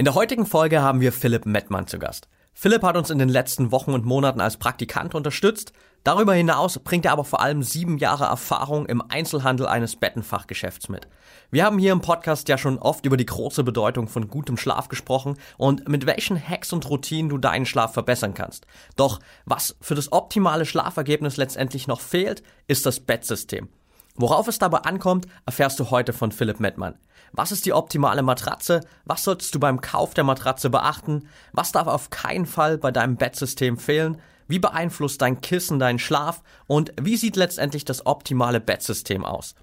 In der heutigen Folge haben wir Philipp Mettmann zu Gast. Philipp hat uns in den letzten Wochen und Monaten als Praktikant unterstützt. Darüber hinaus bringt er aber vor allem sieben Jahre Erfahrung im Einzelhandel eines Bettenfachgeschäfts mit. Wir haben hier im Podcast ja schon oft über die große Bedeutung von gutem Schlaf gesprochen und mit welchen Hacks und Routinen du deinen Schlaf verbessern kannst. Doch was für das optimale Schlafergebnis letztendlich noch fehlt, ist das Bettsystem. Worauf es dabei ankommt, erfährst du heute von Philipp Mettmann. Was ist die optimale Matratze? Was solltest du beim Kauf der Matratze beachten? Was darf auf keinen Fall bei deinem Bettsystem fehlen? Wie beeinflusst dein Kissen deinen Schlaf? Und wie sieht letztendlich das optimale Bettsystem aus?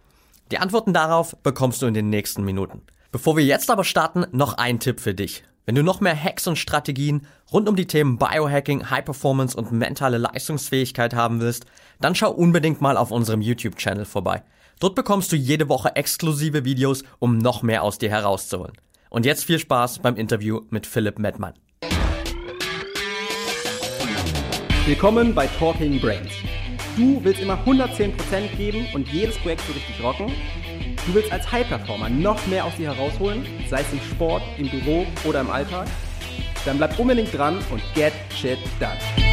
Die Antworten darauf bekommst du in den nächsten Minuten. Bevor wir jetzt aber starten, noch ein Tipp für dich. Wenn du noch mehr Hacks und Strategien rund um die Themen Biohacking, High Performance und mentale Leistungsfähigkeit haben willst, dann schau unbedingt mal auf unserem YouTube-Channel vorbei. Dort bekommst du jede Woche exklusive Videos, um noch mehr aus dir herauszuholen. Und jetzt viel Spaß beim Interview mit Philipp Mettmann. Willkommen bei Talking Brains. Du willst immer 110% geben und jedes Projekt so richtig rocken? Du willst als High-Performer noch mehr aus dir herausholen, sei es im Sport, im Büro oder im Alltag? Dann bleib unbedingt dran und get shit done.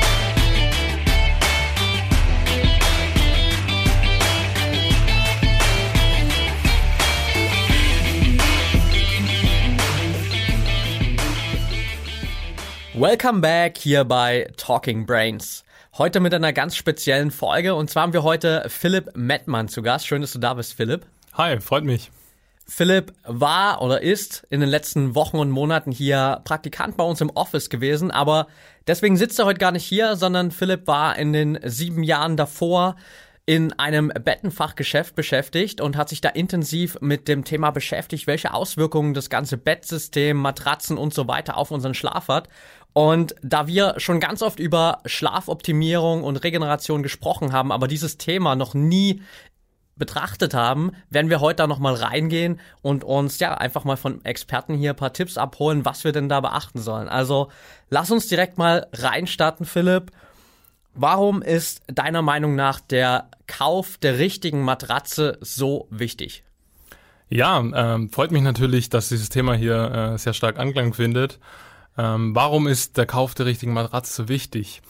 Welcome back hier bei Talking Brains. Heute mit einer ganz speziellen Folge und zwar haben wir heute Philipp Mettmann zu Gast. Schön, dass du da bist, Philipp. Hi, freut mich. Philipp war oder ist in den letzten Wochen und Monaten hier Praktikant bei uns im Office gewesen, aber deswegen sitzt er heute gar nicht hier, sondern Philipp war in den sieben Jahren davor in einem Bettenfachgeschäft beschäftigt und hat sich da intensiv mit dem Thema beschäftigt, welche Auswirkungen das ganze Bettsystem, Matratzen und so weiter auf unseren Schlaf hat. Und da wir schon ganz oft über Schlafoptimierung und Regeneration gesprochen haben, aber dieses Thema noch nie betrachtet haben, werden wir heute da nochmal reingehen und uns ja einfach mal von Experten hier ein paar Tipps abholen, was wir denn da beachten sollen. Also lass uns direkt mal reinstarten, Philipp. Warum ist deiner Meinung nach der Kauf der richtigen Matratze so wichtig? Ja, ähm, freut mich natürlich, dass dieses Thema hier äh, sehr stark Anklang findet. Ähm, warum ist der Kauf der richtigen Matratze so wichtig?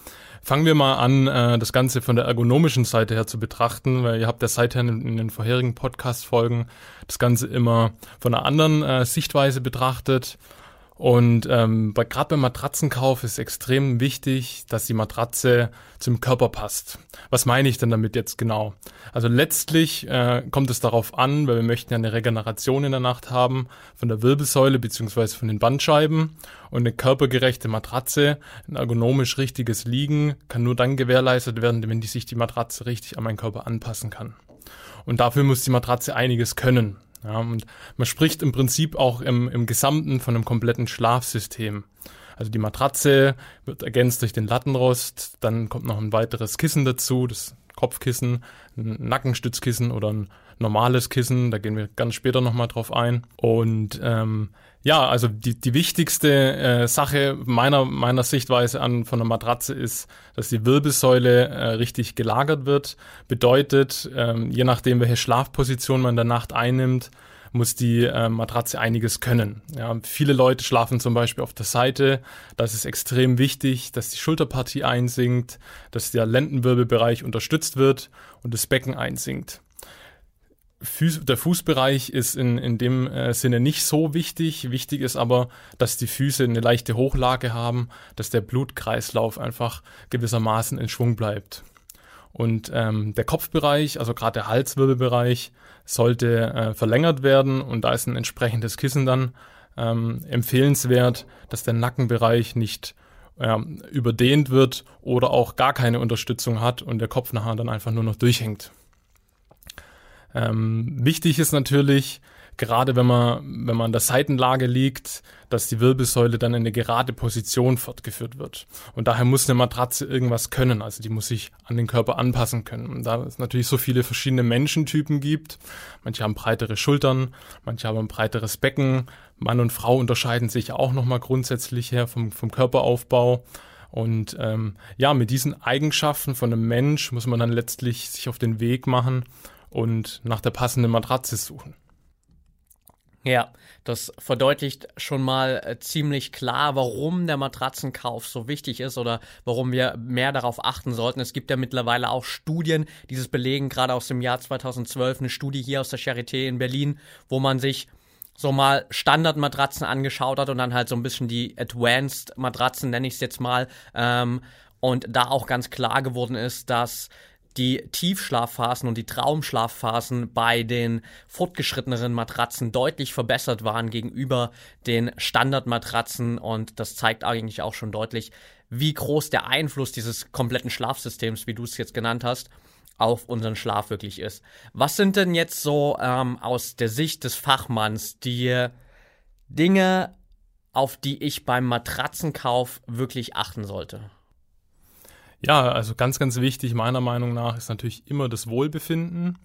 Fangen wir mal an, äh, das Ganze von der ergonomischen Seite her zu betrachten, weil ihr habt ja seither in, den vorherigen Podcast-Folgen das Ganze immer von einer anderen äh, Sichtweise betrachtet. Und ähm, gerade beim Matratzenkauf ist extrem wichtig, dass die Matratze zum Körper passt. Was meine ich denn damit jetzt genau? Also letztlich äh, kommt es darauf an, weil wir möchten ja eine Regeneration in der Nacht haben von der Wirbelsäule beziehungsweise von den Bandscheiben. Und eine körpergerechte Matratze, ein ergonomisch richtiges Liegen kann nur dann gewährleistet werden, wenn die sich die Matratze richtig an meinen Körper anpassen kann. Und dafür muss die Matratze einiges können. Ja, und man spricht im Prinzip auch im, im Gesamten von einem kompletten Schlafsystem. Also die Matratze wird ergänzt durch den Lattenrost, dann kommt noch ein weiteres Kissen dazu, das Kopfkissen, ein Nackenstützkissen oder ein normales Kissen, da gehen wir ganz später nochmal drauf ein. Und ähm, ja, also die, die wichtigste äh, Sache meiner, meiner Sichtweise an von der Matratze ist, dass die Wirbelsäule äh, richtig gelagert wird. Bedeutet, ähm, je nachdem, welche Schlafposition man in der Nacht einnimmt, muss die äh, Matratze einiges können. Ja, viele Leute schlafen zum Beispiel auf der Seite. Das ist extrem wichtig, dass die Schulterpartie einsinkt, dass der Lendenwirbelbereich unterstützt wird und das Becken einsinkt. Fuß, der Fußbereich ist in, in dem äh, Sinne nicht so wichtig. Wichtig ist aber, dass die Füße eine leichte Hochlage haben, dass der Blutkreislauf einfach gewissermaßen in Schwung bleibt. Und ähm, der Kopfbereich, also gerade der Halswirbelbereich, sollte äh, verlängert werden und da ist ein entsprechendes Kissen dann ähm, empfehlenswert, dass der Nackenbereich nicht ähm, überdehnt wird oder auch gar keine Unterstützung hat und der Kopf nachher dann einfach nur noch durchhängt. Ähm, wichtig ist natürlich, gerade wenn man, wenn man an der Seitenlage liegt, dass die Wirbelsäule dann in eine gerade Position fortgeführt wird. Und daher muss eine Matratze irgendwas können, also die muss sich an den Körper anpassen können. Und da es natürlich so viele verschiedene Menschentypen gibt, manche haben breitere Schultern, manche haben ein breiteres Becken, Mann und Frau unterscheiden sich auch nochmal grundsätzlich her vom, vom Körperaufbau. Und ähm, ja, mit diesen Eigenschaften von einem Mensch muss man dann letztlich sich auf den Weg machen, und nach der passenden Matratze suchen. Ja, das verdeutlicht schon mal äh, ziemlich klar, warum der Matratzenkauf so wichtig ist oder warum wir mehr darauf achten sollten. Es gibt ja mittlerweile auch Studien, dieses belegen gerade aus dem Jahr 2012, eine Studie hier aus der Charité in Berlin, wo man sich so mal Standardmatratzen angeschaut hat und dann halt so ein bisschen die Advanced Matratzen, nenne ich es jetzt mal, ähm, und da auch ganz klar geworden ist, dass die Tiefschlafphasen und die Traumschlafphasen bei den fortgeschritteneren Matratzen deutlich verbessert waren gegenüber den Standardmatratzen und das zeigt eigentlich auch schon deutlich, wie groß der Einfluss dieses kompletten Schlafsystems, wie du es jetzt genannt hast, auf unseren Schlaf wirklich ist. Was sind denn jetzt so ähm, aus der Sicht des Fachmanns die Dinge, auf die ich beim Matratzenkauf wirklich achten sollte? Ja, also ganz, ganz wichtig meiner Meinung nach ist natürlich immer das Wohlbefinden,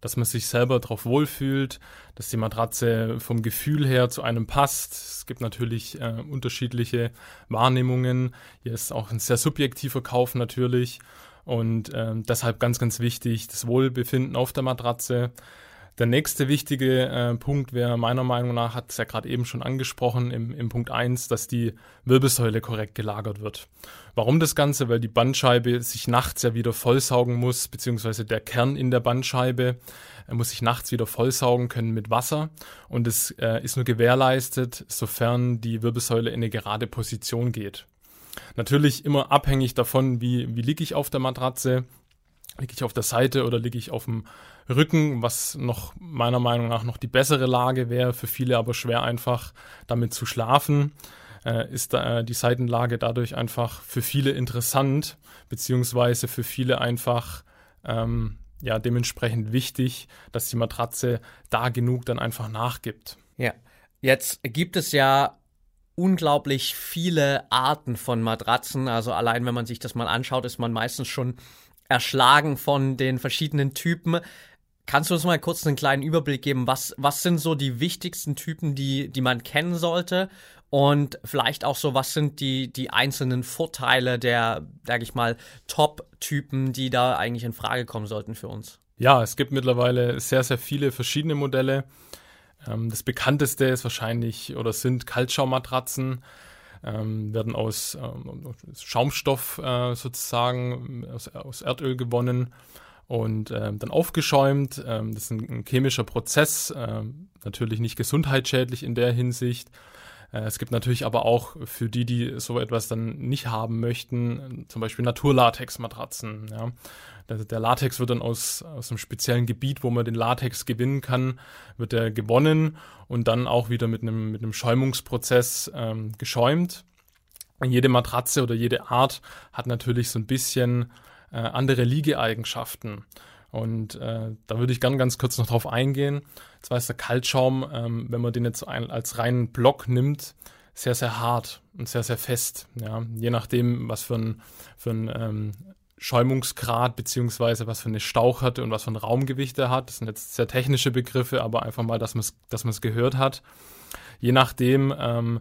dass man sich selber darauf wohlfühlt, dass die Matratze vom Gefühl her zu einem passt. Es gibt natürlich äh, unterschiedliche Wahrnehmungen. Hier ist auch ein sehr subjektiver Kauf natürlich und äh, deshalb ganz, ganz wichtig das Wohlbefinden auf der Matratze. Der nächste wichtige äh, Punkt wäre meiner Meinung nach, hat es ja gerade eben schon angesprochen, im, im Punkt 1, dass die Wirbelsäule korrekt gelagert wird. Warum das Ganze? Weil die Bandscheibe sich nachts ja wieder vollsaugen muss, beziehungsweise der Kern in der Bandscheibe er muss sich nachts wieder vollsaugen können mit Wasser und es äh, ist nur gewährleistet, sofern die Wirbelsäule in eine gerade Position geht. Natürlich immer abhängig davon, wie, wie liege ich auf der Matratze, liege ich auf der Seite oder liege ich auf dem Rücken, was noch meiner Meinung nach noch die bessere Lage wäre, für viele aber schwer einfach damit zu schlafen, äh, ist da, äh, die Seitenlage dadurch einfach für viele interessant, beziehungsweise für viele einfach ähm, ja dementsprechend wichtig, dass die Matratze da genug dann einfach nachgibt. Ja, jetzt gibt es ja unglaublich viele Arten von Matratzen. Also allein wenn man sich das mal anschaut, ist man meistens schon erschlagen von den verschiedenen Typen. Kannst du uns mal kurz einen kleinen Überblick geben? Was, was sind so die wichtigsten Typen, die, die man kennen sollte? Und vielleicht auch so, was sind die, die einzelnen Vorteile der, sag ich mal, Top-Typen, die da eigentlich in Frage kommen sollten für uns? Ja, es gibt mittlerweile sehr, sehr viele verschiedene Modelle. Ähm, das bekannteste ist wahrscheinlich oder sind Kaltschaummatratzen. Ähm, werden aus ähm, Schaumstoff äh, sozusagen aus, aus Erdöl gewonnen und äh, dann aufgeschäumt. Ähm, das ist ein, ein chemischer Prozess, äh, natürlich nicht gesundheitsschädlich in der Hinsicht. Äh, es gibt natürlich aber auch für die, die so etwas dann nicht haben möchten, zum Beispiel Naturlatex-Matratzen. Ja. Der Latex wird dann aus, aus einem speziellen Gebiet, wo man den Latex gewinnen kann, wird er gewonnen und dann auch wieder mit einem, mit einem Schäumungsprozess ähm, geschäumt. Jede Matratze oder jede Art hat natürlich so ein bisschen äh, andere Liegeeigenschaften. Und äh, da würde ich ganz, ganz kurz noch drauf eingehen. Zwar ist der Kaltschaum, ähm, wenn man den jetzt ein, als reinen Block nimmt, sehr, sehr hart und sehr, sehr fest. Ja? Je nachdem, was für ein, für ein ähm, Schäumungsgrad beziehungsweise was für eine Stauchhärte und was für ein Raumgewicht er hat. Das sind jetzt sehr technische Begriffe, aber einfach mal, dass man es dass gehört hat. Je nachdem ähm,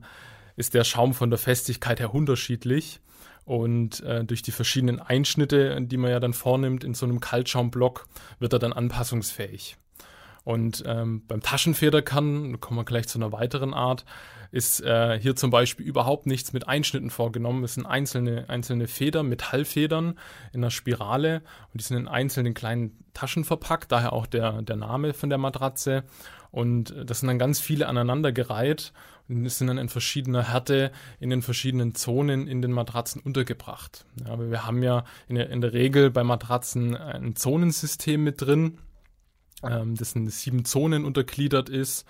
ist der Schaum von der Festigkeit her unterschiedlich. Und äh, durch die verschiedenen Einschnitte, die man ja dann vornimmt in so einem Kaltschaumblock, wird er dann anpassungsfähig. Und ähm, beim Taschenfederkern, kommen wir gleich zu einer weiteren Art, ist äh, hier zum Beispiel überhaupt nichts mit Einschnitten vorgenommen. Es sind einzelne, einzelne Federn, Metallfedern in einer Spirale und die sind in einzelnen kleinen Taschen verpackt, daher auch der, der Name von der Matratze. Und das sind dann ganz viele aneinandergereiht und sind dann in verschiedener Härte in den verschiedenen Zonen in den Matratzen untergebracht. Ja, aber wir haben ja in der, in der Regel bei Matratzen ein Zonensystem mit drin, ähm, das in sieben Zonen untergliedert ist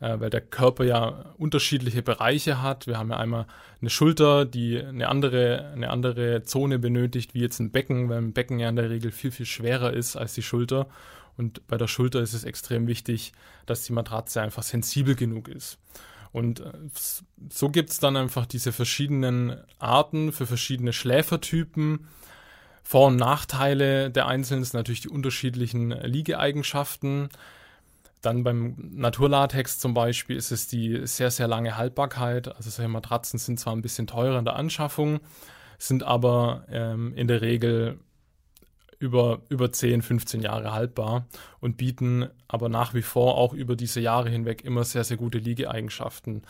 äh, weil der Körper ja unterschiedliche Bereiche hat. Wir haben ja einmal eine Schulter, die eine andere, eine andere Zone benötigt, wie jetzt ein Becken, weil ein Becken ja in der Regel viel, viel schwerer ist als die Schulter. Und bei der Schulter ist es extrem wichtig, dass die Matratze einfach sensibel genug ist. Und äh, so gibt es dann einfach diese verschiedenen Arten für verschiedene Schläfertypen. Vor- und Nachteile der einzelnen sind natürlich die unterschiedlichen Liegeeigenschaften. Dann beim Naturlatex zum Beispiel ist es die sehr, sehr lange Haltbarkeit. Also solche Matratzen sind zwar ein bisschen teurer in der Anschaffung, sind aber ähm, in der Regel über, über 10, 15 Jahre haltbar und bieten aber nach wie vor auch über diese Jahre hinweg immer sehr, sehr gute Liegeeigenschaften.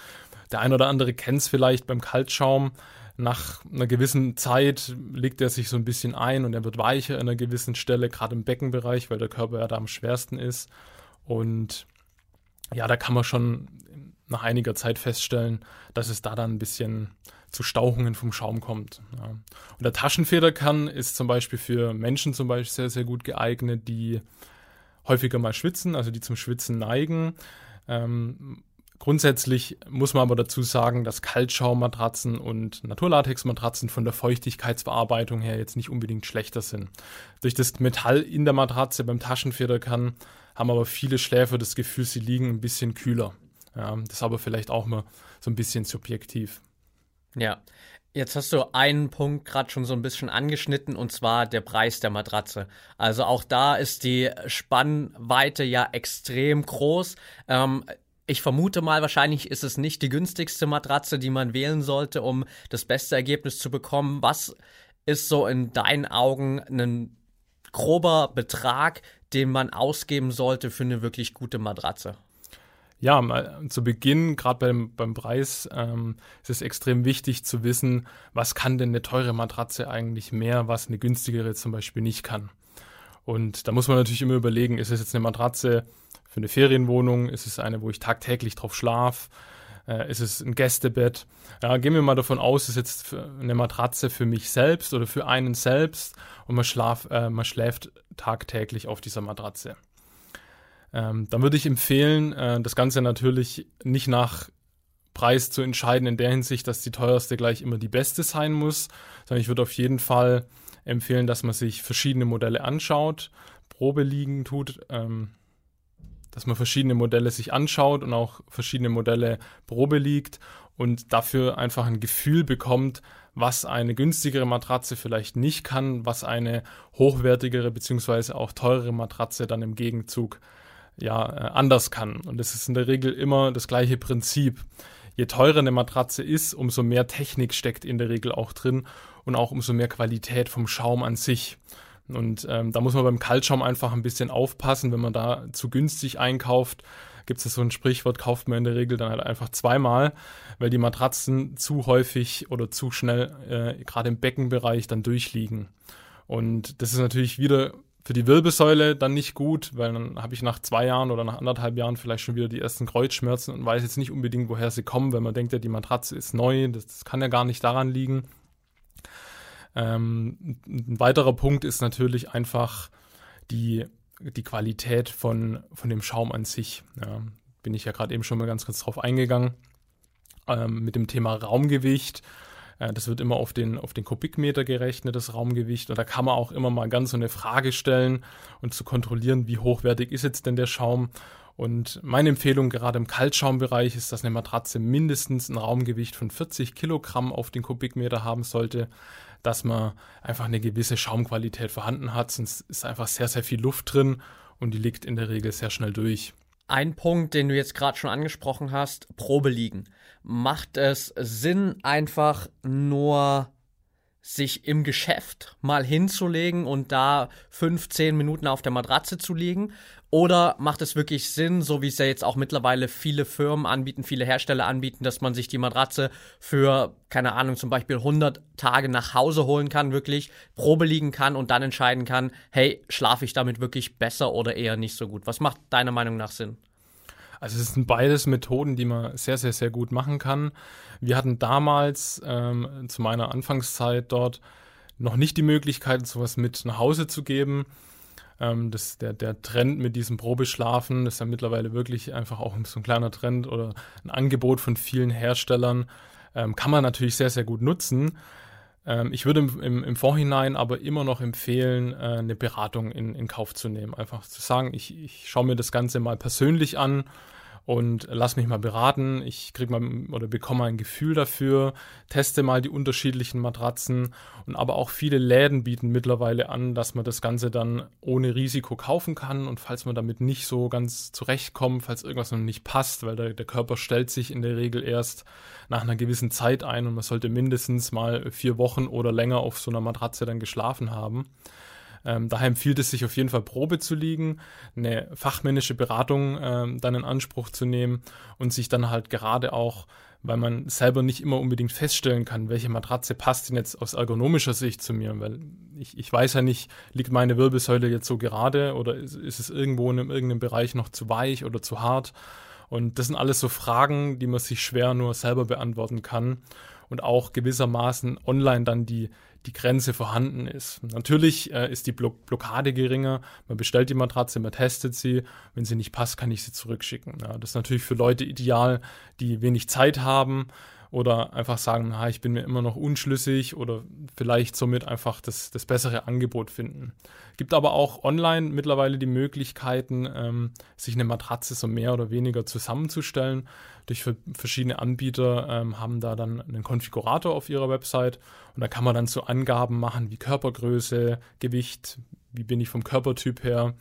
Der ein oder andere kennt es vielleicht beim Kaltschaum. Nach einer gewissen Zeit legt er sich so ein bisschen ein und er wird weicher an einer gewissen Stelle, gerade im Beckenbereich, weil der Körper ja da am schwersten ist. Und ja, da kann man schon nach einiger Zeit feststellen, dass es da dann ein bisschen zu Stauchungen vom Schaum kommt. Ja. Und der Taschenfederkern ist zum Beispiel für Menschen zum Beispiel sehr, sehr gut geeignet, die häufiger mal schwitzen, also die zum Schwitzen neigen. Ähm, grundsätzlich muss man aber dazu sagen, dass Kaltschaummatratzen und Naturlatexmatratzen von der Feuchtigkeitsbearbeitung her jetzt nicht unbedingt schlechter sind. Durch das Metall in der Matratze beim Taschenfederkern haben aber viele Schläfer das Gefühl, sie liegen ein bisschen kühler. Ja, das ist aber vielleicht auch mal so ein bisschen subjektiv. Ja, Jetzt hast du einen Punkt gerade schon so ein bisschen angeschnitten und zwar der Preis der Matratze. Also auch da ist die Spannweite ja extrem groß. Ähm, ich vermute mal, wahrscheinlich ist es nicht die günstigste Matratze, die man wählen sollte, um das beste Ergebnis zu bekommen. Was ist so in deinen Augen ein grober Betrag, den man ausgeben sollte für eine wirklich gute Matratze? ja, mal zu Beginn, gerade beim, beim Preis, ähm, ist es extrem wichtig zu wissen, was kann denn eine teure Matratze eigentlich mehr, was eine günstigere zum Beispiel nicht kann. Und da muss man natürlich immer überlegen, ist es jetzt eine Matratze für eine Ferienwohnung, ist es eine, wo ich tagtäglich drauf schlafe, äh, ist es ein Gästebett. Ja, gehen wir mal davon aus, es ist jetzt eine Matratze für mich selbst oder für einen selbst und man, schlaf, äh, man schläft tagtäglich auf dieser Matratze. Ähm, dann würde ich empfehlen, äh, das Ganze natürlich nicht nach Preis zu entscheiden, in der Hinsicht, dass die teuerste gleich immer die beste sein muss, sondern ich würde auf jeden Fall empfehlen, dass man sich verschiedene Modelle anschaut, Probe liegen tut, ähm, dass man verschiedene Modelle sich anschaut und auch verschiedene Modelle Probe liegt und dafür einfach ein Gefühl bekommt, was eine günstigere Matratze vielleicht nicht kann, was eine hochwertigere bzw. auch teurere Matratze dann im Gegenzug ja, äh, anders kann. Und es ist in der Regel immer das gleiche Prinzip. Je teurer eine Matratze ist, umso mehr Technik steckt in der Regel auch drin und auch umso mehr Qualität vom Schaum an sich. Und ähm, da muss man beim Kaltschaum einfach ein bisschen aufpassen, wenn man da zu günstig einkauft. Gibt es so ein Sprichwort, kauft man in der Regel dann halt einfach zweimal, weil die Matratzen zu häufig oder zu schnell, äh, gerade im Beckenbereich, dann durchliegen. Und das ist natürlich wieder für die Wirbelsäule dann nicht gut, weil dann habe ich nach zwei Jahren oder nach anderthalb Jahren vielleicht schon wieder die ersten Kreuzschmerzen und weiß jetzt nicht unbedingt, woher sie kommen, wenn man denkt, ja, die Matratze ist neu, das, das kann ja gar nicht daran liegen. Ähm, ein weiterer Punkt ist natürlich einfach die, die Qualität von, von dem Schaum an sich. Ja, bin ich ja gerade eben schon mal ganz kurz drauf eingegangen. Ähm, mit dem Thema Raumgewicht äh, das wird immer auf den, auf den Kubikmeter gerechnet, das Raumgewicht. Und da kann man auch immer mal ganz so eine Frage stellen und zu kontrollieren, wie hochwertig ist jetzt denn der Schaum. Und meine Empfehlung gerade im Kaltschaumbereich ist, dass eine Matratze mindestens ein Raumgewicht von 40 Kilogramm auf den Kubikmeter haben sollte, dass man einfach eine gewisse Schaumqualität vorhanden hat. Sonst ist einfach sehr, sehr viel Luft drin und die liegt in der Regel sehr schnell durch. Ein Punkt, den du jetzt gerade schon angesprochen hast, Probe liegen. Macht es Sinn, einfach nur sich im Geschäft mal hinzulegen und da 15 Minuten auf der Matratze zu liegen? Oder macht es wirklich Sinn, so wie es ja jetzt auch mittlerweile viele Firmen anbieten, viele Hersteller anbieten, dass man sich die Matratze für, keine Ahnung, zum Beispiel 100 Tage nach Hause holen kann, wirklich Probe liegen kann und dann entscheiden kann, hey, schlafe ich damit wirklich besser oder eher nicht so gut? Was macht deiner Meinung nach Sinn? Also es sind beides Methoden, die man sehr, sehr, sehr gut machen kann. Wir hatten damals ähm, zu meiner Anfangszeit dort noch nicht die Möglichkeit, sowas mit nach Hause zu geben. Ähm, das, der, der Trend mit diesem Probeschlafen ist ja mittlerweile wirklich einfach auch so ein kleiner Trend oder ein Angebot von vielen Herstellern. Ähm, kann man natürlich sehr, sehr gut nutzen. Ähm, ich würde im, im, im, Vorhinein aber immer noch empfehlen, äh, eine Beratung in, in Kauf zu nehmen. Einfach zu sagen, ich, ich schaue mir das Ganze mal persönlich an und lass mich mal beraten. Ich krieg mal oder bekomme ein Gefühl dafür, teste mal die unterschiedlichen Matratzen. Und aber auch viele Läden bieten mittlerweile an, dass man das Ganze dann ohne Risiko kaufen kann. Und falls man damit nicht so ganz zurechtkommt, falls irgendwas noch nicht passt, weil der, der Körper stellt sich in der Regel erst nach einer gewissen Zeit ein. Und man sollte mindestens mal vier Wochen oder länger auf so einer Matratze dann geschlafen haben Ähm, daher empfiehlt es sich auf jeden Fall Probe zu liegen, eine fachmännische Beratung ähm, dann in Anspruch zu nehmen und sich dann halt gerade auch weil man selber nicht immer unbedingt feststellen kann, welche Matratze passt denn jetzt aus ergonomischer Sicht zu mir, weil ich, ich weiß ja nicht, liegt meine Wirbelsäule jetzt so gerade oder ist, ist es irgendwo in irgendeinem Bereich noch zu weich oder zu hart? Und das sind alles so Fragen, die man sich schwer nur selber beantworten kann und auch gewissermaßen online dann die, die Grenze vorhanden ist. Natürlich äh, ist die Block Blockade geringer. Man bestellt die Matratze, man testet sie. Wenn sie nicht passt, kann ich sie zurückschicken. Ja, das ist natürlich für Leute ideal, die wenig Zeit haben oder einfach sagen, na, ich bin mir immer noch unschlüssig oder vielleicht somit einfach das, das bessere Angebot finden. Gibt aber auch online mittlerweile die Möglichkeiten, ähm, sich eine Matratze so mehr oder weniger zusammenzustellen. Durch verschiedene Anbieter ähm, haben da dann einen Konfigurator auf ihrer Website und da kann man dann so Angaben machen wie Körpergröße, Gewicht, wie bin ich vom Körpertyp her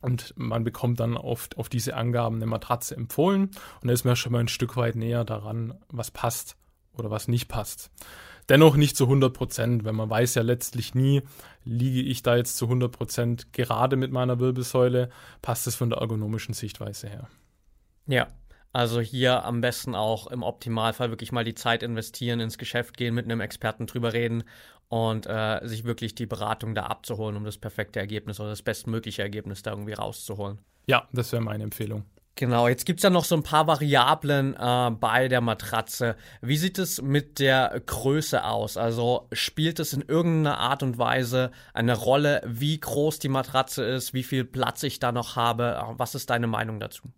und man bekommt dann oft auf diese Angaben eine Matratze empfohlen und da ist man schon mal ein Stück weit näher daran, was passt oder was nicht passt. Dennoch nicht zu 100 Prozent, weil man weiß ja letztlich nie, liege ich da jetzt zu 100 Prozent gerade mit meiner Wirbelsäule, passt es von der ergonomischen Sichtweise her. Ja, also hier am besten auch im Optimalfall wirklich mal die Zeit investieren, ins Geschäft gehen, mit einem Experten drüber reden und äh, sich wirklich die Beratung da abzuholen, um das perfekte Ergebnis oder das bestmögliche Ergebnis da irgendwie rauszuholen. Ja, das wäre meine Empfehlung. Genau, jetzt gibt es ja noch so ein paar Variablen äh, bei der Matratze. Wie sieht es mit der Größe aus? Also spielt es in irgendeiner Art und Weise eine Rolle, wie groß die Matratze ist, wie viel Platz ich da noch habe? Was ist deine Meinung dazu?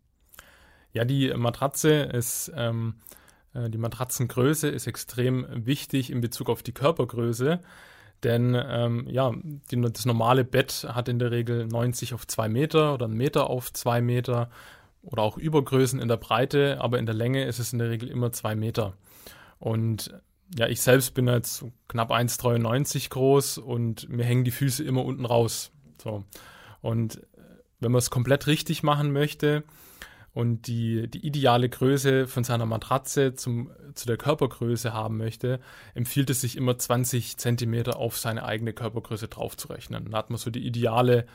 Ja, die Matratze ist ähm, äh, die Matratzengröße ist extrem wichtig in Bezug auf die Körpergröße. Denn ähm, ja, die, das normale Bett hat in der Regel 90 auf 2 Meter oder 1 Meter auf 2 Meter oder auch Übergrößen in der Breite, aber in der Länge ist es in der Regel immer 2 Meter. Und ja, ich selbst bin jetzt knapp 1,93 groß und mir hängen die Füße immer unten raus. So. Und äh, wenn man es komplett richtig machen möchte, und die, die ideale Größe von seiner Matratze zum, zu der Körpergröße haben möchte, empfiehlt es sich immer 20 Zentimeter auf seine eigene Körpergröße draufzurechnen. Dann hat man so die ideale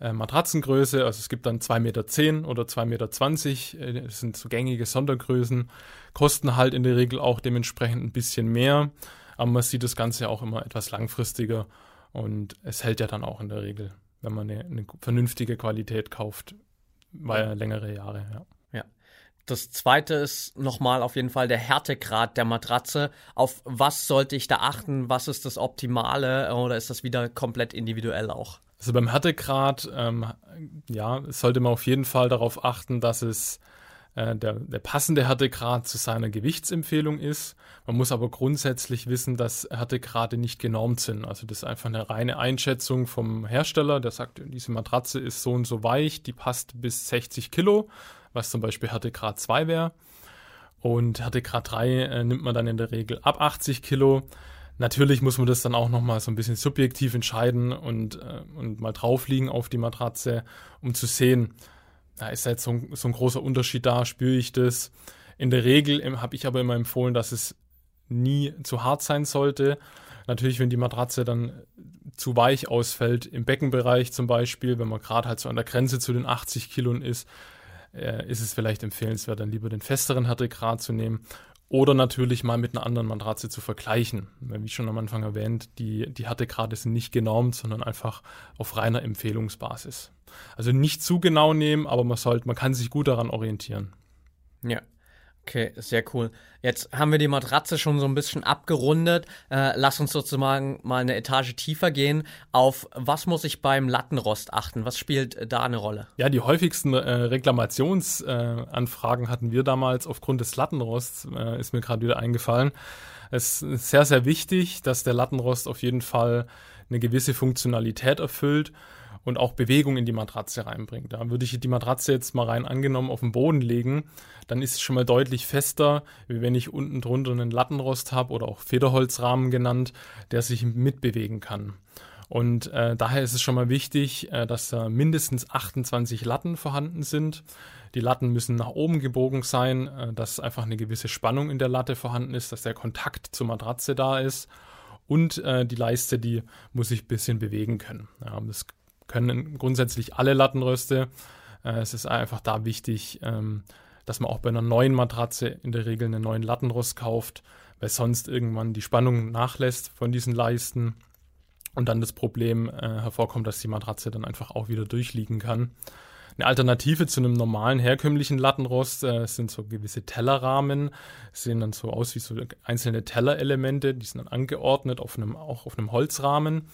äh, Matratzengröße, also es gibt dann 2,10 Meter oder 2,20 Meter, äh, das sind so gängige Sondergrößen, kosten halt in der Regel auch dementsprechend ein bisschen mehr, aber man sieht das Ganze auch immer etwas langfristiger. Und es hält ja dann auch in der Regel, wenn man eine, eine vernünftige Qualität kauft, war ja längere Jahre, ja. Ja. Das zweite ist nochmal auf jeden Fall der Härtegrad der Matratze. Auf was sollte ich da achten? Was ist das Optimale? Oder ist das wieder komplett individuell auch? Also beim Härtegrad, ähm, ja, sollte man auf jeden Fall darauf achten, dass es äh, der, der passende Härtegrad zu seiner Gewichtsempfehlung ist. Man muss aber grundsätzlich wissen, dass Härtegrade nicht genormt sind. Also das ist einfach eine reine Einschätzung vom Hersteller, der sagt, diese Matratze ist so und so weich, die passt bis 60 Kilo, was zum Beispiel Härtegrad 2 wäre. Und Härtegrad 3 äh, nimmt man dann in der Regel ab 80 Kilo. Natürlich muss man das dann auch nochmal so ein bisschen subjektiv entscheiden und, äh, und mal draufliegen auf die Matratze, um zu sehen, da ist halt so ein, so ein großer Unterschied da, spüre ich das. In der Regel habe ich aber immer empfohlen, dass es nie zu hart sein sollte. Natürlich, wenn die Matratze dann zu weich ausfällt, im Beckenbereich zum Beispiel, wenn man gerade halt so an der Grenze zu den 80 Kilo ist, äh, ist es vielleicht empfehlenswert, dann lieber den festeren Härtegrad zu nehmen. Oder natürlich mal mit einer anderen Matratze zu vergleichen. Wie schon am Anfang erwähnt, die, die Härtegrade sind nicht genormt, sondern einfach auf reiner Empfehlungsbasis. Also nicht zu genau nehmen, aber man sollte, man kann sich gut daran orientieren. Ja. Okay, sehr cool. Jetzt haben wir die Matratze schon so ein bisschen abgerundet. Äh, lass uns sozusagen mal eine Etage tiefer gehen. Auf was muss ich beim Lattenrost achten? Was spielt da eine Rolle? Ja, die häufigsten äh, Reklamationsanfragen äh, hatten wir damals aufgrund des Lattenrosts, äh, ist mir gerade wieder eingefallen. Es ist sehr, sehr wichtig, dass der Lattenrost auf jeden Fall eine gewisse Funktionalität erfüllt und auch Bewegung in die Matratze reinbringt. Da würde ich die Matratze jetzt mal rein angenommen auf den Boden legen, dann ist es schon mal deutlich fester, wie wenn ich unten drunter einen Lattenrost habe oder auch Federholzrahmen genannt, der sich mitbewegen kann. Und äh, daher ist es schon mal wichtig, äh, dass da mindestens 28 Latten vorhanden sind. Die Latten müssen nach oben gebogen sein, äh, dass einfach eine gewisse Spannung in der Latte vorhanden ist, dass der Kontakt zur Matratze da ist Und äh, die Leiste, die muss sich ein bisschen bewegen können. Ja, das können grundsätzlich alle Lattenröste. Äh, es ist einfach da wichtig, ähm, dass man auch bei einer neuen Matratze in der Regel einen neuen Lattenrost kauft, weil sonst irgendwann die Spannung nachlässt von diesen Leisten und dann das Problem äh, hervorkommt, dass die Matratze dann einfach auch wieder durchliegen kann. Eine Alternative zu einem normalen herkömmlichen Lattenrost äh, sind so gewisse Tellerrahmen, sehen dann so aus wie so einzelne Tellerelemente, die sind dann angeordnet auf einem, auch auf einem Holzrahmen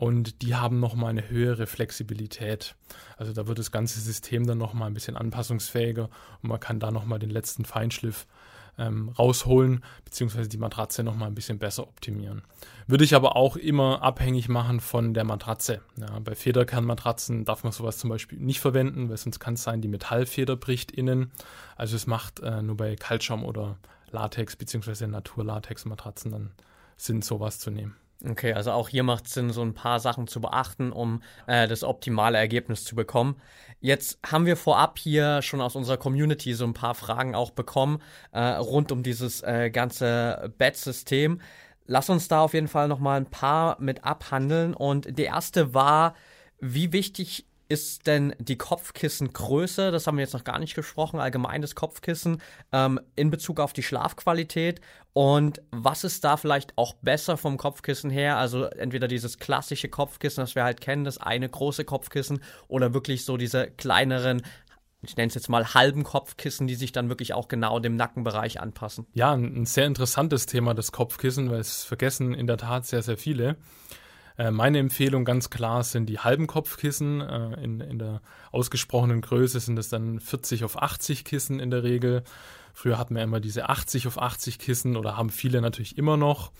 und die haben nochmal eine höhere Flexibilität. Also da wird das ganze System dann nochmal ein bisschen anpassungsfähiger und man kann da nochmal den letzten Feinschliff ähm, rausholen, beziehungsweise die Matratze nochmal ein bisschen besser optimieren. Würde ich aber auch immer abhängig machen von der Matratze. Ja, bei Federkernmatratzen darf man sowas zum Beispiel nicht verwenden, weil sonst kann es sein, die Metallfeder bricht innen. Also es macht äh, nur bei Kaltschaum oder Latex, beziehungsweise Naturlatex-Matratzen dann Sinn, sowas zu nehmen. Okay, also auch hier macht es Sinn, so ein paar Sachen zu beachten, um äh, das optimale Ergebnis zu bekommen. Jetzt haben wir vorab hier schon aus unserer Community so ein paar Fragen auch bekommen äh, rund um dieses äh, ganze Bed-System. Lass uns da auf jeden Fall noch mal ein paar mit abhandeln. Und die erste war, wie wichtig ist denn die Kopfkissengröße, das haben wir jetzt noch gar nicht gesprochen, allgemeines Kopfkissen ähm, in Bezug auf die Schlafqualität und was ist da vielleicht auch besser vom Kopfkissen her? Also entweder dieses klassische Kopfkissen, das wir halt kennen, das eine große Kopfkissen oder wirklich so diese kleineren ich nenne es jetzt mal halben Kopfkissen, die sich dann wirklich auch genau dem Nackenbereich anpassen. Ja, ein, sehr interessantes Thema, das Kopfkissen, weil es vergessen in der Tat sehr, sehr viele. Äh, meine Empfehlung ganz klar sind die halben Kopfkissen. Äh, in, in der ausgesprochenen Größe sind es dann 40 auf 80 Kissen in der Regel. Früher hatten wir immer diese 80 auf 80 Kissen oder haben viele natürlich immer noch.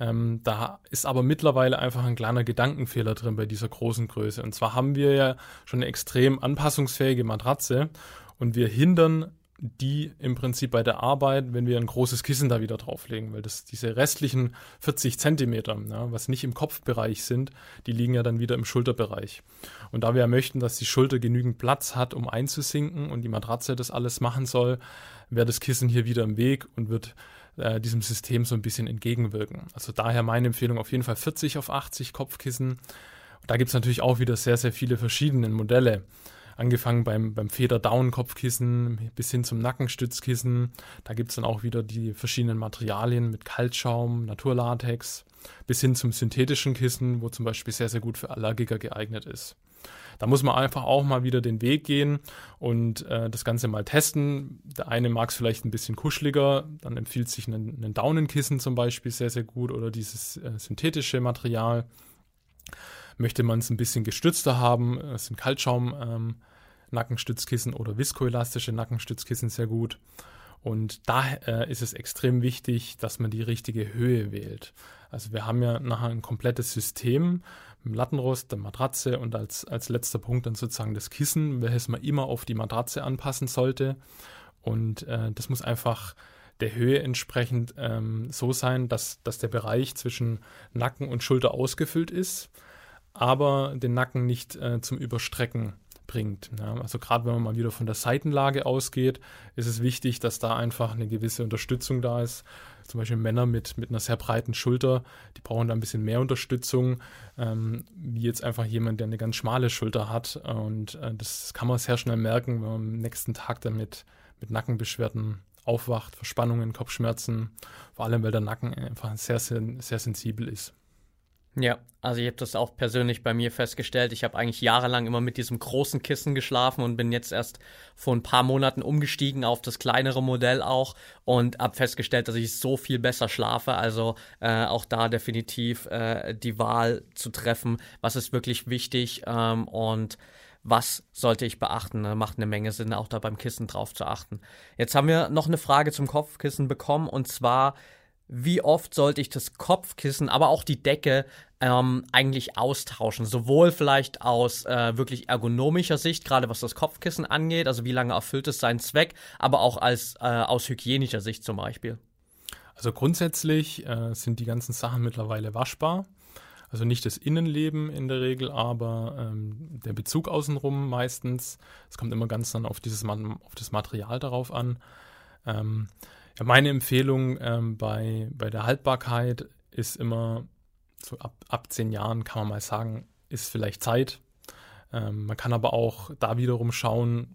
Ähm, da ist aber mittlerweile einfach ein kleiner Gedankenfehler drin bei dieser großen Größe. Und zwar haben wir ja schon eine extrem anpassungsfähige Matratze und wir hindern die im Prinzip bei der Arbeit, wenn wir ein großes Kissen da wieder drauflegen, weil das diese restlichen 40 Zentimeter, ja, was nicht im Kopfbereich sind, die liegen ja dann wieder im Schulterbereich. Und da wir ja möchten, dass die Schulter genügend Platz hat, um einzusinken und die Matratze das alles machen soll, wäre das Kissen hier wieder im Weg und wird äh, diesem System so ein bisschen entgegenwirken. Also daher meine Empfehlung auf jeden Fall 40 auf 80 Kopfkissen. Da gibt es natürlich auch wieder sehr, sehr viele verschiedene Modelle angefangen beim, beim Feder-Down-Kopfkissen bis hin zum Nackenstützkissen. Da gibt es dann auch wieder die verschiedenen Materialien mit Kaltschaum, Naturlatex, bis hin zum synthetischen Kissen, wo zum Beispiel sehr, sehr gut für Allergiker geeignet ist. Da muss man einfach auch mal wieder den Weg gehen und äh, das Ganze mal testen. Der eine mag es vielleicht ein bisschen kuscheliger, dann empfiehlt sich ein, ein Daunenkissen zum Beispiel sehr, sehr gut oder dieses äh, synthetische Material. Möchte man es ein bisschen gestützter haben, sind Kaltschaum ähm, Nackenstützkissen oder viskoelastische Nackenstützkissen sehr gut. Und da äh, ist es extrem wichtig, dass man die richtige Höhe wählt. Also wir haben ja nachher ein komplettes System mit Lattenrost, der Matratze und als, als letzter Punkt dann sozusagen das Kissen, welches man immer auf die Matratze anpassen sollte. Und äh, das muss einfach der Höhe entsprechend ähm, so sein, dass, dass der Bereich zwischen Nacken und Schulter ausgefüllt ist, aber den Nacken nicht äh, zum Überstrecken bringt. Ja, also gerade wenn man mal wieder von der Seitenlage ausgeht, ist es wichtig, dass da einfach eine gewisse Unterstützung da ist. Zum Beispiel Männer mit, mit einer sehr breiten Schulter, die brauchen da ein bisschen mehr Unterstützung, ähm, wie jetzt einfach jemand, der eine ganz schmale Schulter hat. Und äh, das kann man sehr schnell merken, wenn man am nächsten Tag dann mit, mit Nackenbeschwerden aufwacht, Verspannungen, Kopfschmerzen, vor allem weil der Nacken einfach sehr, sehr, sehr sensibel ist. Ja, also ich habe das auch persönlich bei mir festgestellt. Ich habe eigentlich jahrelang immer mit diesem großen Kissen geschlafen und bin jetzt erst vor ein paar Monaten umgestiegen auf das kleinere Modell auch und habe festgestellt, dass ich so viel besser schlafe. Also äh, auch da definitiv äh, die Wahl zu treffen, was ist wirklich wichtig ähm, und was sollte ich beachten? Macht eine Menge Sinn, auch da beim Kissen drauf zu achten. Jetzt haben wir noch eine Frage zum Kopfkissen bekommen und zwar wie oft sollte ich das Kopfkissen, aber auch die Decke ähm, eigentlich austauschen? Sowohl vielleicht aus äh, wirklich ergonomischer Sicht, gerade was das Kopfkissen angeht, also wie lange erfüllt es seinen Zweck, aber auch als äh, aus hygienischer Sicht zum Beispiel. Also grundsätzlich äh, sind die ganzen Sachen mittlerweile waschbar. Also nicht das Innenleben in der Regel, aber ähm, der Bezug außenrum meistens. Es kommt immer ganz dann auf dieses auf das Material darauf an. Ähm, ja, meine Empfehlung ähm, bei, bei der Haltbarkeit ist immer so ab, ab zehn Jahren kann man mal sagen, ist vielleicht Zeit. Ähm, man kann aber auch da wiederum schauen,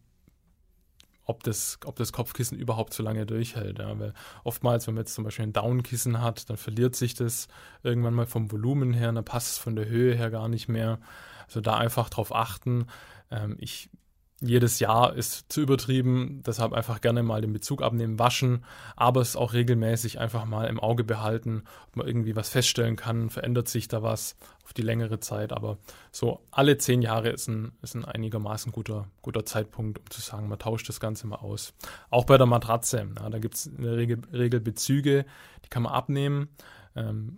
ob das, ob das Kopfkissen überhaupt so lange durchhält. Ja. Weil oftmals, wenn man jetzt zum Beispiel ein Downkissen hat, dann verliert sich das irgendwann mal vom Volumen her, dann passt es von der Höhe her gar nicht mehr. Also da einfach drauf achten. Ähm, ich jedes Jahr ist zu übertrieben, deshalb einfach gerne mal den Bezug abnehmen, waschen, aber es auch regelmäßig einfach mal im Auge behalten, ob man irgendwie was feststellen kann, verändert sich da was auf die längere Zeit, aber so alle zehn Jahre ist ein, ist ein einigermaßen guter, guter Zeitpunkt, um zu sagen, man tauscht das Ganze mal aus. Auch bei der Matratze, ja, da gibt es in der Regel, Regel Bezüge, die kann man abnehmen. Ähm,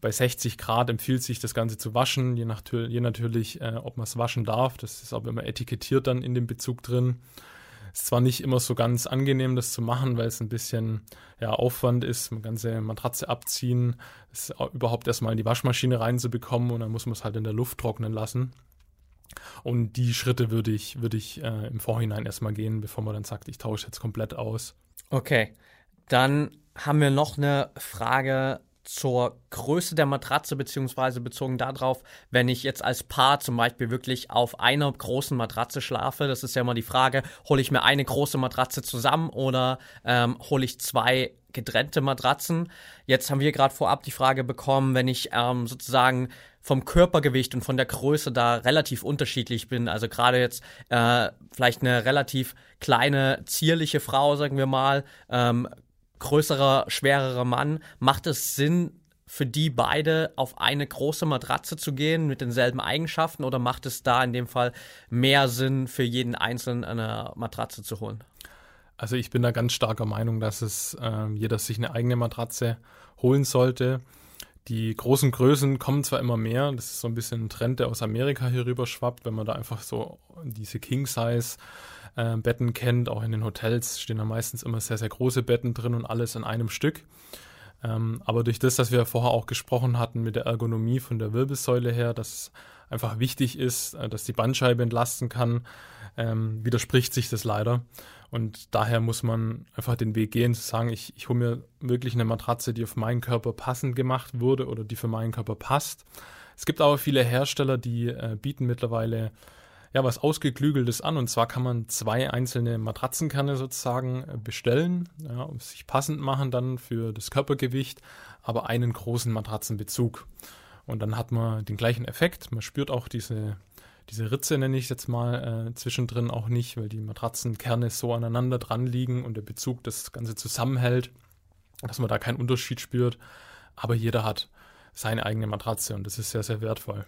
bei 60 Grad empfiehlt sich das Ganze zu waschen, je, nach, je natürlich, äh, ob man es waschen darf. Das ist aber immer etikettiert dann in dem Bezug drin. Ist zwar nicht immer so ganz angenehm, das zu machen, weil es ein bisschen ja, Aufwand ist, eine ganze Matratze abziehen, es überhaupt erstmal in die Waschmaschine reinzubekommen und dann muss man es halt in der Luft trocknen lassen. Und die Schritte würde ich, würde ich äh, im Vorhinein erstmal gehen, bevor man dann sagt, ich tausche jetzt komplett aus. Okay, dann haben wir noch eine Frage zur Größe der Matratze, beziehungsweise bezogen darauf, wenn ich jetzt als Paar zum Beispiel wirklich auf einer großen Matratze schlafe, das ist ja immer die Frage, hole ich mir eine große Matratze zusammen oder ähm, hole ich zwei getrennte Matratzen? Jetzt haben wir gerade vorab die Frage bekommen, wenn ich ähm, sozusagen vom Körpergewicht und von der Größe da relativ unterschiedlich bin. Also gerade jetzt äh, vielleicht eine relativ kleine, zierliche Frau, sagen wir mal, ähm, größerer, schwererer Mann, macht es Sinn, für die beide auf eine große Matratze zu gehen mit denselben Eigenschaften oder macht es da in dem Fall mehr Sinn, für jeden Einzelnen eine Matratze zu holen? Also ich bin da ganz starker Meinung, dass es äh, jeder sich eine eigene Matratze holen sollte. Die großen Größen kommen zwar immer mehr, das ist so ein bisschen ein Trend, der aus Amerika hier rüber schwappt, wenn man da einfach so diese King-Size äh, Betten kennt, auch in den Hotels stehen da meistens immer sehr, sehr große Betten drin und alles in einem Stück. Ähm, aber durch das, dass wir vorher auch gesprochen hatten mit der Ergonomie von der Wirbelsäule her, dass es einfach wichtig ist, äh, dass die Bandscheibe entlasten kann, ähm, widerspricht sich das leider. Und daher muss man einfach den Weg gehen, zu sagen, ich, ich hole mir wirklich eine Matratze, die auf meinen Körper passend gemacht wurde oder die für meinen Körper passt. Es gibt aber viele Hersteller, die äh, bieten mittlerweile ja was Ausgeklügeltes an. Und zwar kann man zwei einzelne Matratzenkerne sozusagen äh, bestellen, ja, und sich passend machen dann für das Körpergewicht, aber einen großen Matratzenbezug. Und dann hat man den gleichen Effekt. Man spürt auch diese diese Ritze nenne ich jetzt mal äh, zwischendrin auch nicht, weil die Matratzenkerne so aneinander dran liegen und der Bezug das Ganze zusammenhält, dass man da keinen Unterschied spürt. Aber jeder hat seine eigene Matratze und das ist sehr, sehr wertvoll.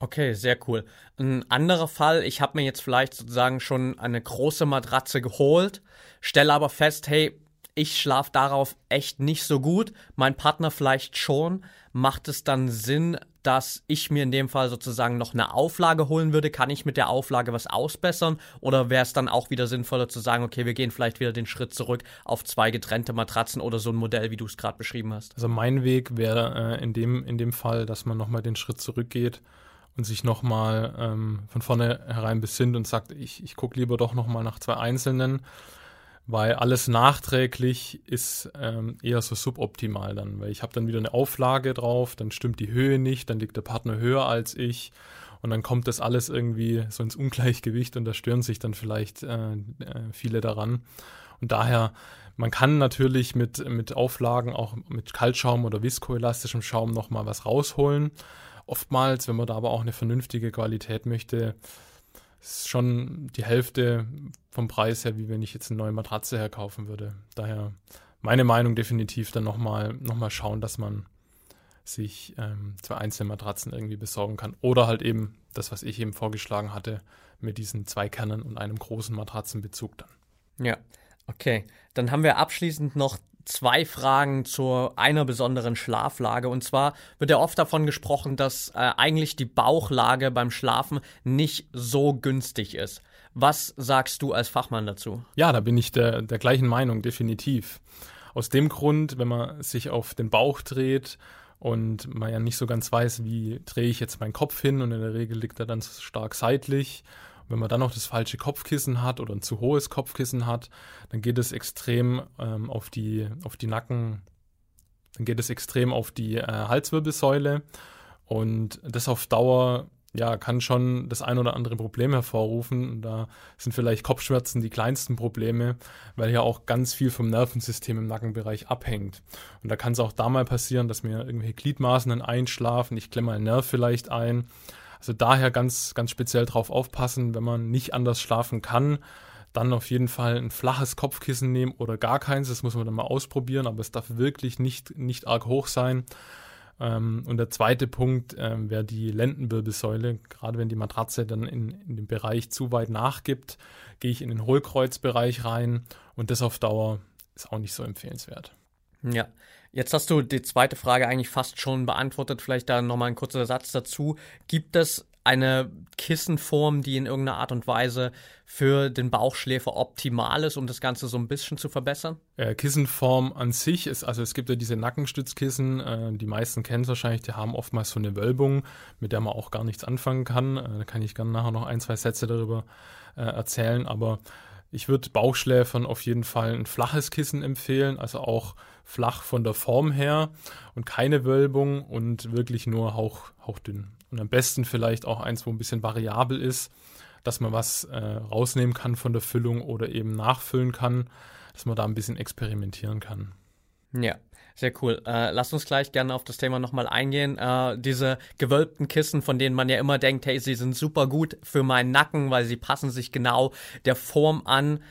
Okay, sehr cool. Ein anderer Fall, ich habe mir jetzt vielleicht sozusagen schon eine große Matratze geholt, stelle aber fest, hey, ich schlafe darauf echt nicht so gut, mein Partner vielleicht schon. Macht es dann Sinn, dass ich mir in dem Fall sozusagen noch eine Auflage holen würde? Kann ich mit der Auflage was ausbessern? Oder wäre es dann auch wieder sinnvoller zu sagen, okay, wir gehen vielleicht wieder den Schritt zurück auf zwei getrennte Matratzen oder so ein Modell, wie du es gerade beschrieben hast? Also mein Weg wäre äh, in, dem, in dem Fall, dass man nochmal den Schritt zurückgeht und sich nochmal ähm, von vornherein besinnt und sagt, ich, ich gucke lieber doch nochmal nach zwei einzelnen weil alles nachträglich ist ähm, eher so suboptimal dann, weil ich habe dann wieder eine Auflage drauf, dann stimmt die Höhe nicht, dann liegt der Partner höher als ich und dann kommt das alles irgendwie so ins Ungleichgewicht und da stören sich dann vielleicht äh, äh, viele daran. Und daher, man kann natürlich mit, mit Auflagen, auch mit Kaltschaum oder viskoelastischem Schaum nochmal was rausholen. Oftmals, wenn man da aber auch eine vernünftige Qualität möchte, ist schon die Hälfte vom Preis her, wie wenn ich jetzt eine neue Matratze herkaufen würde. Daher meine Meinung definitiv dann nochmal noch mal schauen, dass man sich ähm, zwei einzelne Matratzen irgendwie besorgen kann. Oder halt eben das, was ich eben vorgeschlagen hatte, mit diesen zwei Kernen und einem großen Matratzenbezug dann. Ja, okay. Dann haben wir abschließend noch zwei Fragen zu einer besonderen Schlaflage. Und zwar wird ja oft davon gesprochen, dass äh, eigentlich die Bauchlage beim Schlafen nicht so günstig ist. Was sagst du als Fachmann dazu? Ja, da bin ich der, der gleichen Meinung, definitiv. Aus dem Grund, wenn man sich auf den Bauch dreht und man ja nicht so ganz weiß, wie drehe ich jetzt meinen Kopf hin und in der Regel liegt er dann stark seitlich wenn man dann noch das falsche Kopfkissen hat oder ein zu hohes Kopfkissen hat, dann geht es extrem ähm, auf, die, auf die Nacken, dann geht es extrem auf die äh, Halswirbelsäule und das auf Dauer ja, kann schon das ein oder andere Problem hervorrufen. Und da sind vielleicht Kopfschmerzen die kleinsten Probleme, weil ja auch ganz viel vom Nervensystem im Nackenbereich abhängt. Und da kann es auch da mal passieren, dass mir irgendwelche Gliedmaßen einschlafen, ich klemme einen Nerv vielleicht ein. Also daher ganz, ganz speziell drauf aufpassen, wenn man nicht anders schlafen kann, dann auf jeden Fall ein flaches Kopfkissen nehmen oder gar keins. Das muss man dann mal ausprobieren, aber es darf wirklich nicht, nicht arg hoch sein. Ähm, und der zweite Punkt ähm, wäre die Lendenwirbelsäule. Gerade wenn die Matratze dann in, in dem Bereich zu weit nachgibt, gehe ich in den Hohlkreuzbereich rein und das auf Dauer ist auch nicht so empfehlenswert. Ja, jetzt hast du die zweite Frage eigentlich fast schon beantwortet. Vielleicht da nochmal ein kurzer Satz dazu. Gibt es eine Kissenform, die in irgendeiner Art und Weise für den Bauchschläfer optimal ist, um das Ganze so ein bisschen zu verbessern? Äh, Kissenform an sich ist, also es gibt ja diese Nackenstützkissen, äh, die meisten kennen es wahrscheinlich, die haben oftmals so eine Wölbung, mit der man auch gar nichts anfangen kann. Äh, da kann ich gerne nachher noch ein, zwei Sätze darüber äh, erzählen, aber ich würde Bauchschläfern auf jeden Fall ein flaches Kissen empfehlen, also auch flach von der Form her und keine Wölbung und wirklich nur hauch, hauchdünn. Und am besten vielleicht auch eins, wo ein bisschen variabel ist, dass man was äh, rausnehmen kann von der Füllung oder eben nachfüllen kann, dass man da ein bisschen experimentieren kann. Ja, sehr cool. Äh, lasst uns gleich gerne auf das Thema nochmal eingehen. Äh, diese gewölbten Kissen, von denen man ja immer denkt, hey, sie sind super gut für meinen Nacken, weil sie passen sich genau der Form an.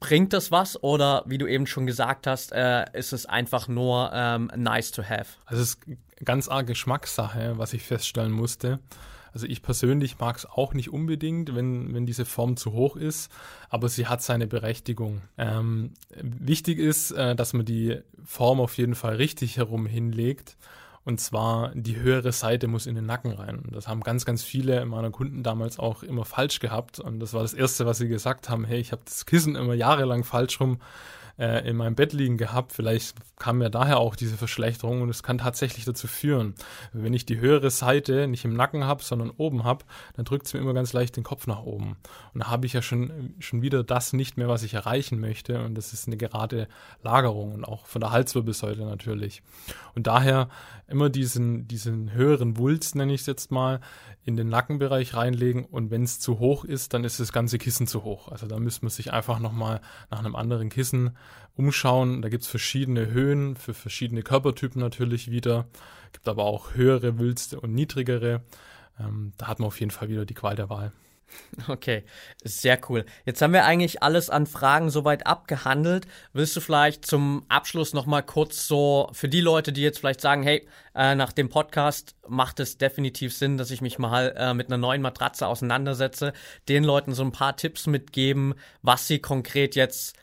Bringt das was oder wie du eben schon gesagt hast, äh, ist es einfach nur ähm, nice to have? Also es ist ganz arg Geschmackssache, was ich feststellen musste. Also ich persönlich mag es auch nicht unbedingt, wenn, wenn diese Form zu hoch ist, aber sie hat seine Berechtigung. Ähm, wichtig ist, äh, dass man die Form auf jeden Fall richtig herum hinlegt und zwar die höhere Seite muss in den Nacken rein. Das haben ganz, ganz viele meiner Kunden damals auch immer falsch gehabt. Und das war das Erste, was sie gesagt haben, hey, ich habe das Kissen immer jahrelang falsch rum äh, in meinem Bett liegen gehabt. Vielleicht kam mir daher auch diese Verschlechterung und es kann tatsächlich dazu führen. Wenn ich die höhere Seite nicht im Nacken habe, sondern oben habe, dann drückt es mir immer ganz leicht den Kopf nach oben. Und da habe ich ja schon, schon wieder das nicht mehr, was ich erreichen möchte. Und das ist eine gerade Lagerung und auch von der Halswirbelsäule natürlich. Und daher immer diesen, diesen höheren Wulst, nenne ich es jetzt mal, in den Nackenbereich reinlegen und wenn es zu hoch ist, dann ist das ganze Kissen zu hoch. Also da müsste man sich einfach nochmal nach einem anderen Kissen umschauen. Da gibt es verschiedene Höhen für verschiedene Körpertypen natürlich wieder. Gibt aber auch höhere Wülste und niedrigere. Ähm, da hat man auf jeden Fall wieder die Qual der Wahl. Okay, sehr cool. Jetzt haben wir eigentlich alles an Fragen soweit abgehandelt. Willst du vielleicht zum Abschluss nochmal kurz so für die Leute, die jetzt vielleicht sagen, hey, äh, nach dem Podcast macht es definitiv Sinn, dass ich mich mal äh, mit einer neuen Matratze auseinandersetze, den Leuten so ein paar Tipps mitgeben, was sie konkret jetzt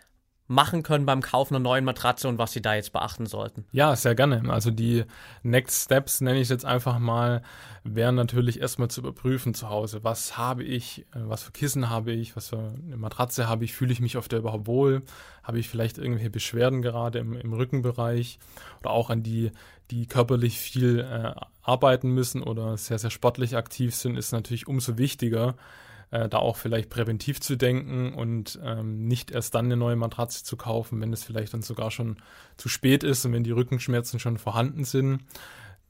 machen können beim Kauf einer neuen Matratze und was sie da jetzt beachten sollten? Ja, sehr gerne. Also die Next Steps nenne ich jetzt einfach mal, wären natürlich erstmal zu überprüfen zu Hause. Was habe ich, äh, was für Kissen habe ich, was für eine Matratze habe ich, fühle ich mich auf der überhaupt wohl? Habe ich vielleicht irgendwelche Beschwerden gerade im, im Rückenbereich oder auch an die, die körperlich viel äh, arbeiten müssen oder sehr, sehr sportlich aktiv sind, ist natürlich umso wichtiger, äh, da auch vielleicht präventiv zu denken und ähm, nicht erst dann eine neue Matratze zu kaufen, wenn es vielleicht dann sogar schon zu spät ist und wenn die Rückenschmerzen schon vorhanden sind.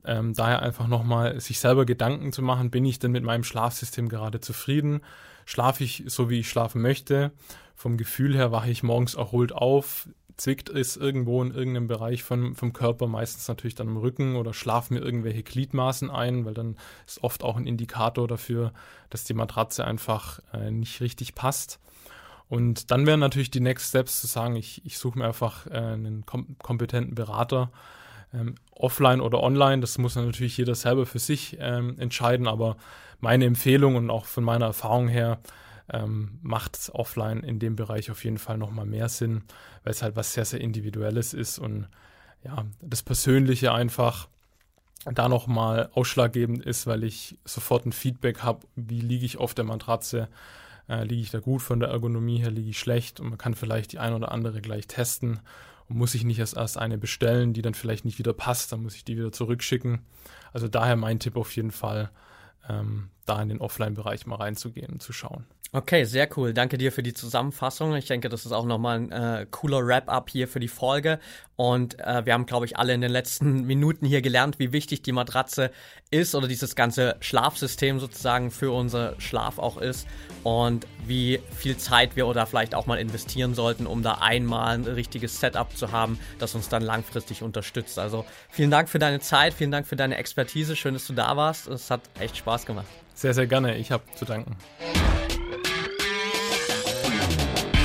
Ähm, daher einfach nochmal sich selber Gedanken zu machen, bin ich denn mit meinem Schlafsystem gerade zufrieden? Schlafe ich so, wie ich schlafen möchte? Vom Gefühl her wache ich morgens erholt auf, zwickt es irgendwo in irgendeinem Bereich von, vom Körper, meistens natürlich dann im Rücken oder schlafen mir irgendwelche Gliedmaßen ein, weil dann ist oft auch ein Indikator dafür, dass die Matratze einfach äh, nicht richtig passt. Und dann wären natürlich die Next Steps zu sagen, ich, ich suche mir einfach äh, einen kom kompetenten Berater, ähm, offline oder online. Das muss natürlich jeder selber für sich ähm, entscheiden, aber meine Empfehlung und auch von meiner Erfahrung her, ähm, macht es offline in dem Bereich auf jeden Fall nochmal mehr Sinn, weil es halt was sehr, sehr Individuelles ist und ja, das Persönliche einfach da nochmal ausschlaggebend ist, weil ich sofort ein Feedback habe, wie liege ich auf der Matratze, äh, liege ich da gut von der Ergonomie her, liege ich schlecht und man kann vielleicht die ein oder andere gleich testen und muss ich nicht erst, erst eine bestellen, die dann vielleicht nicht wieder passt, dann muss ich die wieder zurückschicken. Also daher mein Tipp auf jeden Fall, ähm, da in den Offline-Bereich mal reinzugehen und zu schauen. Okay, sehr cool. Danke dir für die Zusammenfassung. Ich denke, das ist auch nochmal ein äh, cooler Wrap-up hier für die Folge. Und äh, wir haben, glaube ich, alle in den letzten Minuten hier gelernt, wie wichtig die Matratze ist oder dieses ganze Schlafsystem sozusagen für unser Schlaf auch ist und wie viel Zeit wir oder vielleicht auch mal investieren sollten, um da einmal ein richtiges Setup zu haben, das uns dann langfristig unterstützt. Also vielen Dank für deine Zeit, vielen Dank für deine Expertise. Schön, dass du da warst. Es hat echt Spaß gemacht. Sehr, sehr gerne. Ich habe zu danken.